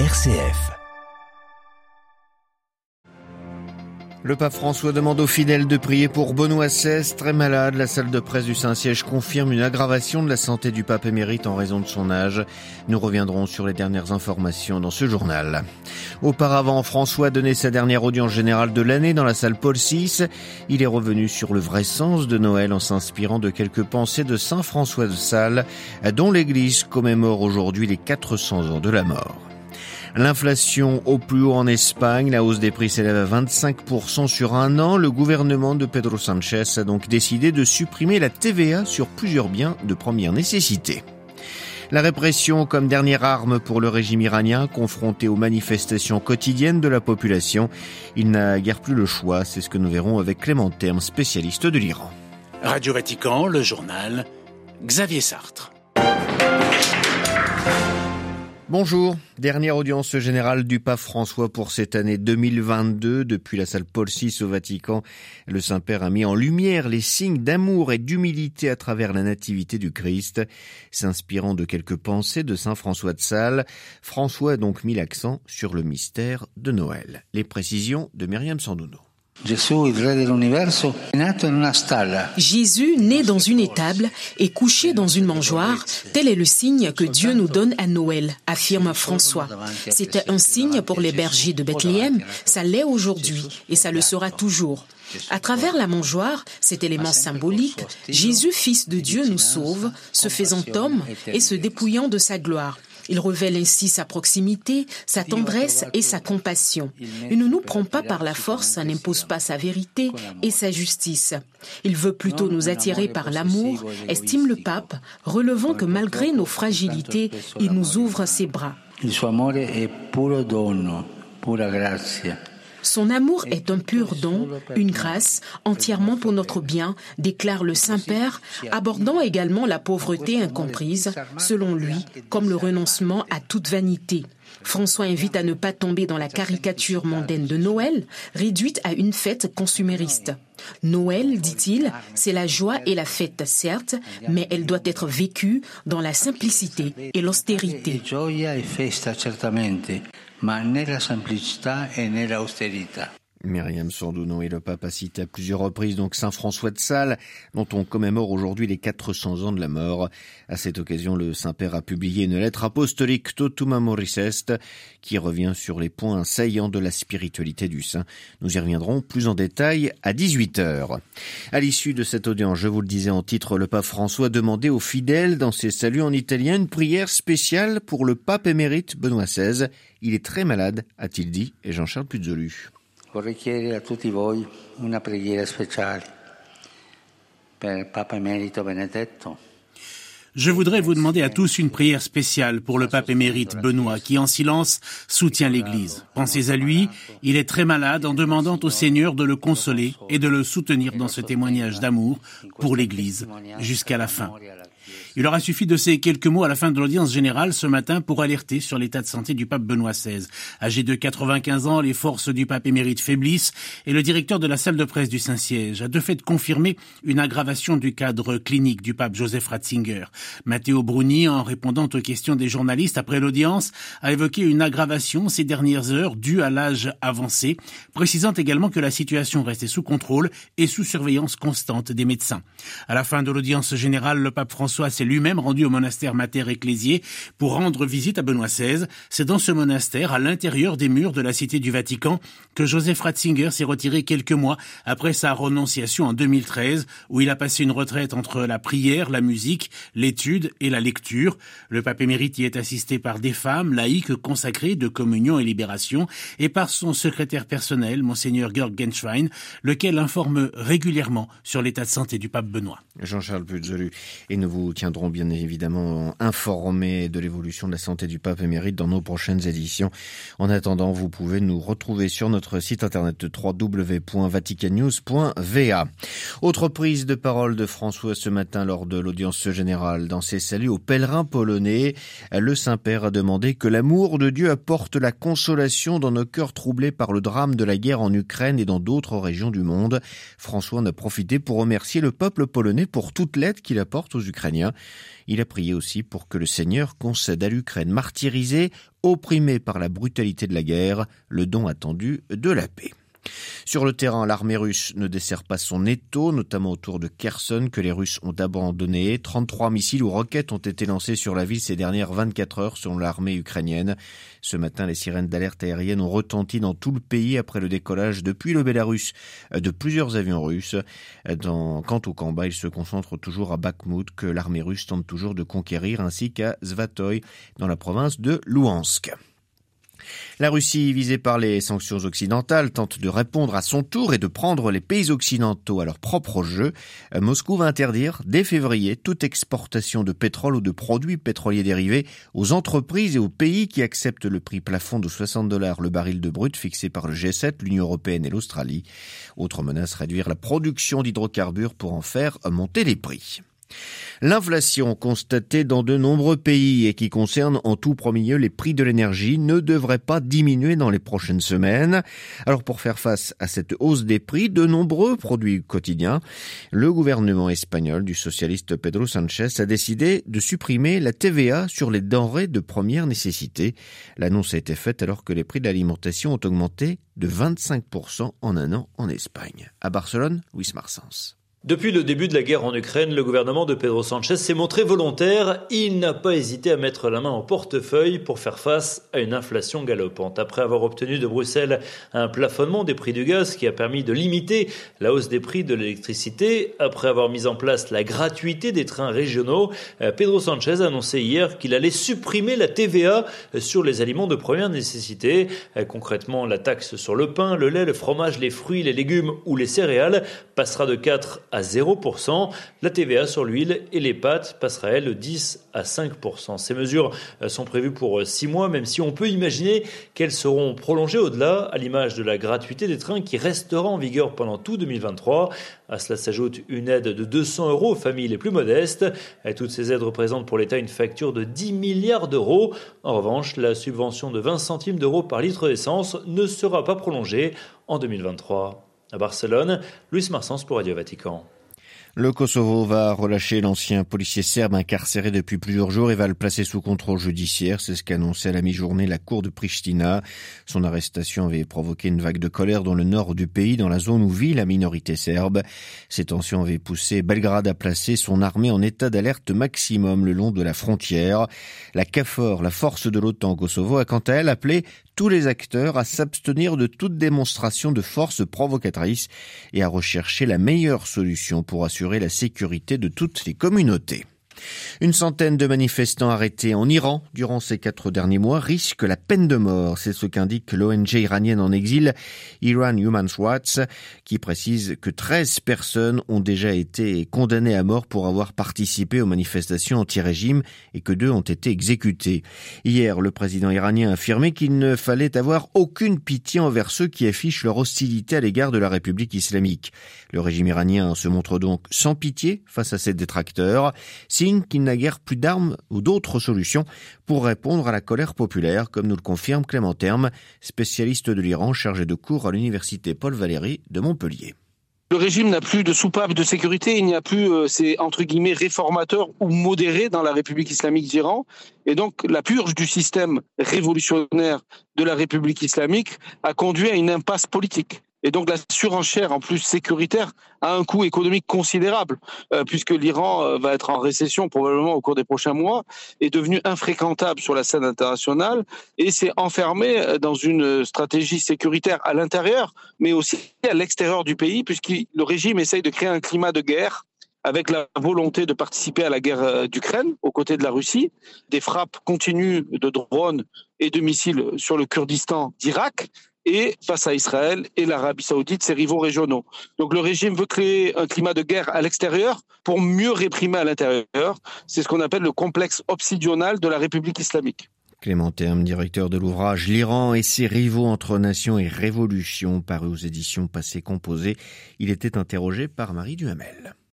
RCF. Le pape François demande aux fidèles de prier pour Benoît XVI, très malade. La salle de presse du Saint-Siège confirme une aggravation de la santé du pape émérite en raison de son âge. Nous reviendrons sur les dernières informations dans ce journal. Auparavant, François donnait sa dernière audience générale de l'année dans la salle Paul VI. Il est revenu sur le vrai sens de Noël en s'inspirant de quelques pensées de Saint François de Sales, dont l'Église commémore aujourd'hui les 400 ans de la mort. L'inflation au plus haut en Espagne, la hausse des prix s'élève à 25% sur un an. Le gouvernement de Pedro Sanchez a donc décidé de supprimer la TVA sur plusieurs biens de première nécessité. La répression comme dernière arme pour le régime iranien confronté aux manifestations quotidiennes de la population. Il n'a guère plus le choix, c'est ce que nous verrons avec Clément Terme, spécialiste de l'Iran. Radio Vatican, le journal, Xavier Sartre. Bonjour, dernière audience générale du pape François pour cette année 2022. Depuis la salle Paul VI au Vatican, le Saint-Père a mis en lumière les signes d'amour et d'humilité à travers la nativité du Christ. S'inspirant de quelques pensées de Saint François de Sales, François a donc mis l'accent sur le mystère de Noël. Les précisions de Myriam Sandouno. Jésus, né dans une étable et couché dans une mangeoire, tel est le signe que Dieu nous donne à Noël, affirme François. C'était un signe pour les bergers de Bethléem, ça l'est aujourd'hui et ça le sera toujours. À travers la mangeoire, cet élément symbolique, Jésus, Fils de Dieu, nous sauve, se faisant homme et se dépouillant de sa gloire. Il révèle ainsi sa proximité, sa tendresse et sa compassion. Il ne nous prend pas par la force, n'impose pas sa vérité et sa justice. Il veut plutôt nous attirer par l'amour, estime le pape, relevant que malgré nos fragilités, il nous ouvre ses bras. Son amour est un pur don, une grâce, entièrement pour notre bien, déclare le Saint-Père, abordant également la pauvreté incomprise, selon lui, comme le renoncement à toute vanité. François invite à ne pas tomber dans la caricature mondaine de Noël, réduite à une fête consumériste. Noël, dit-il, c'est la joie et la fête, certes, mais elle doit être vécue dans la simplicité et l'austérité. ma nella semplicità e nell'austerità. Myriam Sandouno et le pape a cité à plusieurs reprises donc Saint François de Sales, dont on commémore aujourd'hui les 400 ans de la mort. À cette occasion, le Saint-Père a publié une lettre apostolique Totum Amoris Est, qui revient sur les points saillants de la spiritualité du Saint. Nous y reviendrons plus en détail à 18h. À l'issue de cette audience, je vous le disais en titre, le pape François demandait aux fidèles dans ses saluts en italien une prière spéciale pour le pape émérite Benoît XVI. Il est très malade, a-t-il dit, et Jean-Charles Puzolu. Je voudrais vous demander à tous une prière spéciale pour le pape émérite Benoît, qui en silence soutient l'Église. Pensez à lui, il est très malade en demandant au Seigneur de le consoler et de le soutenir dans ce témoignage d'amour pour l'Église jusqu'à la fin. Il aura suffi de ces quelques mots à la fin de l'audience générale ce matin pour alerter sur l'état de santé du pape Benoît XVI. Âgé de 95 ans, les forces du pape émérite faiblissent et le directeur de la salle de presse du Saint-Siège a de fait confirmé une aggravation du cadre clinique du pape Joseph Ratzinger. Matteo Bruni, en répondant aux questions des journalistes après l'audience, a évoqué une aggravation ces dernières heures due à l'âge avancé, précisant également que la situation restait sous contrôle et sous surveillance constante des médecins. À la fin de l'audience générale, le pape François s'est lui-même rendu au monastère Mater Ecclésier pour rendre visite à Benoît XVI. C'est dans ce monastère, à l'intérieur des murs de la Cité du Vatican, que Joseph Ratzinger s'est retiré quelques mois après sa renonciation en 2013, où il a passé une retraite entre la prière, la musique, l'étude et la lecture. Le pape émérite y est assisté par des femmes laïques consacrées de communion et libération et par son secrétaire personnel, monseigneur Georg Genschwein, lequel informe régulièrement sur l'état de santé du pape Benoît. Jean-Charles Puzolu, et nous vous tiendrons bien évidemment informés de l'évolution de la santé du pape émérite dans nos prochaines éditions. En attendant, vous pouvez nous retrouver sur notre site internet www.vaticannews.va. Autre prise de parole de François ce matin lors de l'audience générale. Dans ses saluts aux pèlerins polonais, le Saint-Père a demandé que l'amour de Dieu apporte la consolation dans nos cœurs troublés par le drame de la guerre en Ukraine et dans d'autres régions du monde. François en a profité pour remercier le peuple polonais pour toute l'aide qu'il apporte aux Ukrainiens. Il a prié aussi pour que le Seigneur concède à l'Ukraine martyrisée, opprimée par la brutalité de la guerre, le don attendu de la paix. Sur le terrain, l'armée russe ne dessert pas son étau, notamment autour de Kherson que les Russes ont abandonné. 33 missiles ou roquettes ont été lancés sur la ville ces dernières 24 heures selon l'armée ukrainienne. Ce matin, les sirènes d'alerte aérienne ont retenti dans tout le pays après le décollage depuis le Bélarus de plusieurs avions russes. quant au combat, il se concentre toujours à Bakhmut que l'armée russe tente toujours de conquérir ainsi qu'à Zvatoy dans la province de Louhansk. La Russie, visée par les sanctions occidentales, tente de répondre à son tour et de prendre les pays occidentaux à leur propre jeu. Euh, Moscou va interdire dès février toute exportation de pétrole ou de produits pétroliers dérivés aux entreprises et aux pays qui acceptent le prix plafond de 60 dollars le baril de brut fixé par le G7, l'Union européenne et l'Australie. Autre menace, réduire la production d'hydrocarbures pour en faire monter les prix. L'inflation constatée dans de nombreux pays et qui concerne en tout premier lieu les prix de l'énergie ne devrait pas diminuer dans les prochaines semaines. Alors pour faire face à cette hausse des prix de nombreux produits quotidiens, le gouvernement espagnol du socialiste Pedro Sanchez a décidé de supprimer la TVA sur les denrées de première nécessité. L'annonce a été faite alors que les prix de l'alimentation ont augmenté de 25% en un an en Espagne. À Barcelone, Luis Marsens. Depuis le début de la guerre en Ukraine, le gouvernement de Pedro Sanchez s'est montré volontaire. Il n'a pas hésité à mettre la main au portefeuille pour faire face à une inflation galopante. Après avoir obtenu de Bruxelles un plafonnement des prix du gaz qui a permis de limiter la hausse des prix de l'électricité, après avoir mis en place la gratuité des trains régionaux, euh, Pedro Sanchez a annoncé hier qu'il allait supprimer la TVA sur les aliments de première nécessité. Euh, concrètement, la taxe sur le pain, le lait, le fromage, les fruits, les légumes ou les céréales passera de 4 à 0%. La TVA sur l'huile et les pâtes passera, elle, de 10 à 5%. Ces mesures euh, sont prévues pour 6 euh, mois, même si on peut imaginer qu'elles seront prolongées au-delà, à l'image de la gratuité des trains qui restera en vigueur pendant tout 2023. À cela s'ajoute une aide de 200 euros aux familles les plus modestes. toutes ces aides représentent pour l'État une facture de 10 milliards d'euros. En revanche, la subvention de 20 centimes d'euros par litre d'essence ne sera pas prolongée en 2023. À Barcelone, Luis Marsens pour Radio Vatican. Le Kosovo va relâcher l'ancien policier serbe incarcéré depuis plusieurs jours et va le placer sous contrôle judiciaire. C'est ce qu'annonçait à la mi-journée la cour de Pristina. Son arrestation avait provoqué une vague de colère dans le nord du pays, dans la zone où vit la minorité serbe. Ces tensions avaient poussé Belgrade à placer son armée en état d'alerte maximum le long de la frontière. La CAFOR, la force de l'OTAN au Kosovo, a quant à elle appelé tous les acteurs à s'abstenir de toute démonstration de force provocatrice et à rechercher la meilleure solution pour assurer la sécurité de toutes les communautés. Une centaine de manifestants arrêtés en Iran durant ces quatre derniers mois risquent la peine de mort. C'est ce qu'indique l'ONG iranienne en exil, Iran Human Rights, qui précise que 13 personnes ont déjà été condamnées à mort pour avoir participé aux manifestations anti-régime et que deux ont été exécutées. Hier, le président iranien a affirmé qu'il ne fallait avoir aucune pitié envers ceux qui affichent leur hostilité à l'égard de la République islamique. Le régime iranien se montre donc sans pitié face à ses détracteurs signe qu'il n'a guère plus d'armes ou d'autres solutions pour répondre à la colère populaire, comme nous le confirme Clément Terme, spécialiste de l'Iran chargé de cours à l'université Paul Valéry de Montpellier. Le régime n'a plus de soupape de sécurité, il n'y a plus euh, ces entre guillemets réformateurs ou modérés dans la République islamique d'Iran. Et donc la purge du système révolutionnaire de la République islamique a conduit à une impasse politique. Et donc la surenchère en plus sécuritaire a un coût économique considérable, euh, puisque l'Iran euh, va être en récession probablement au cours des prochains mois, est devenu infréquentable sur la scène internationale et s'est enfermé euh, dans une stratégie sécuritaire à l'intérieur, mais aussi à l'extérieur du pays, puisque le régime essaye de créer un climat de guerre avec la volonté de participer à la guerre d'Ukraine aux côtés de la Russie, des frappes continues de drones et de missiles sur le Kurdistan d'Irak, et face à Israël et l'Arabie saoudite, ses rivaux régionaux. Donc le régime veut créer un climat de guerre à l'extérieur pour mieux réprimer à l'intérieur. C'est ce qu'on appelle le complexe obsidional de la République islamique. Clément Terme, directeur de l'ouvrage L'Iran et ses rivaux entre nations et révolutions, paru aux éditions passées composées. Il était interrogé par Marie Duhamel.